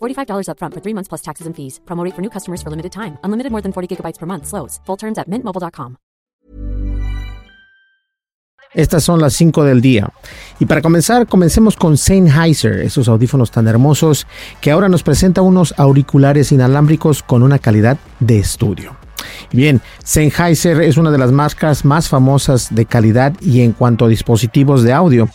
$45 upfront for three months plus taxes and fees. Promo rate for new customers for limited time. Unlimited more than 40 gigabytes per month. Slows. Full terms at mintmobile.com. Estas son las 5 del día. Y para comenzar, comencemos con Sennheiser, esos audífonos tan hermosos que ahora nos presenta unos auriculares inalámbricos con una calidad de estudio. Bien, Sennheiser es una de las marcas más famosas de calidad y en cuanto a dispositivos de audio.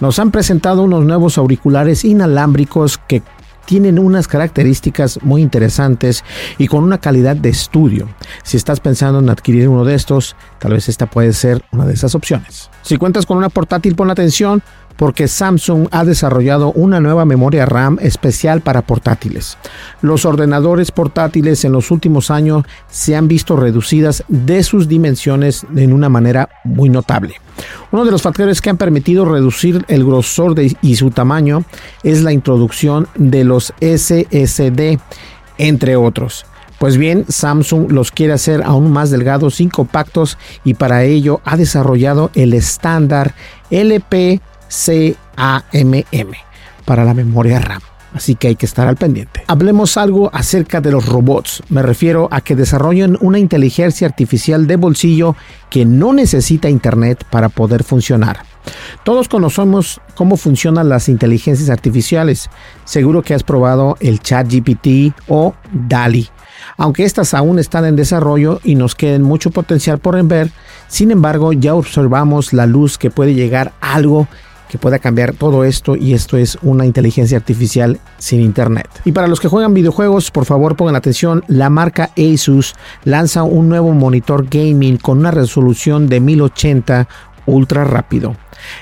Nos han presentado unos nuevos auriculares inalámbricos que tienen unas características muy interesantes y con una calidad de estudio. Si estás pensando en adquirir uno de estos, tal vez esta puede ser una de esas opciones. Si cuentas con una portátil, pon atención porque Samsung ha desarrollado una nueva memoria RAM especial para portátiles. Los ordenadores portátiles en los últimos años se han visto reducidas de sus dimensiones en una manera muy notable. Uno de los factores que han permitido reducir el grosor y su tamaño es la introducción de los SSD, entre otros. Pues bien, Samsung los quiere hacer aún más delgados y compactos y para ello ha desarrollado el estándar LP CAMM para la memoria RAM. Así que hay que estar al pendiente. Hablemos algo acerca de los robots. Me refiero a que desarrollen una inteligencia artificial de bolsillo que no necesita internet para poder funcionar. Todos conocemos cómo funcionan las inteligencias artificiales. Seguro que has probado el ChatGPT o DALI. Aunque estas aún están en desarrollo y nos queden mucho potencial por ver, sin embargo ya observamos la luz que puede llegar algo que pueda cambiar todo esto y esto es una inteligencia artificial sin internet. Y para los que juegan videojuegos, por favor pongan atención, la marca Asus lanza un nuevo monitor gaming con una resolución de 1080 ultra rápido.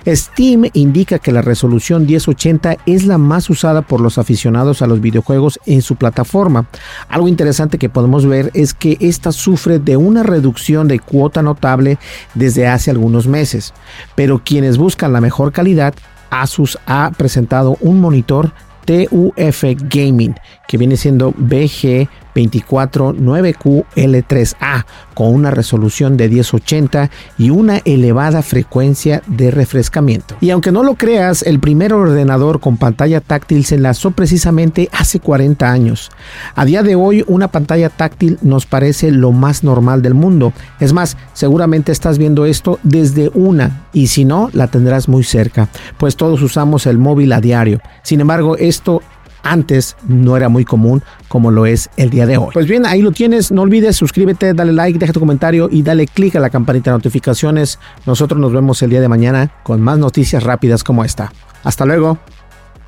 Steam indica que la resolución 1080 es la más usada por los aficionados a los videojuegos en su plataforma. Algo interesante que podemos ver es que esta sufre de una reducción de cuota notable desde hace algunos meses, pero quienes buscan la mejor calidad, Asus ha presentado un monitor TUF Gaming que viene siendo BG 249QL3A con una resolución de 1080 y una elevada frecuencia de refrescamiento. Y aunque no lo creas, el primer ordenador con pantalla táctil se lanzó precisamente hace 40 años. A día de hoy una pantalla táctil nos parece lo más normal del mundo. Es más, seguramente estás viendo esto desde una y si no, la tendrás muy cerca, pues todos usamos el móvil a diario. Sin embargo, esto antes no era muy común como lo es el día de hoy. Pues bien, ahí lo tienes. No olvides suscríbete, dale like, deja tu comentario y dale click a la campanita de notificaciones. Nosotros nos vemos el día de mañana con más noticias rápidas como esta. Hasta luego.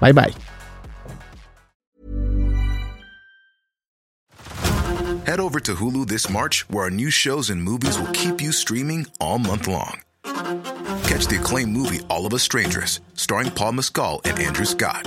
Bye bye. Head over to Hulu this March, where our new shows and movies will keep you streaming all month long. Catch the acclaimed movie All of Us Strangers, starring Paul Mescal and Andrew Scott.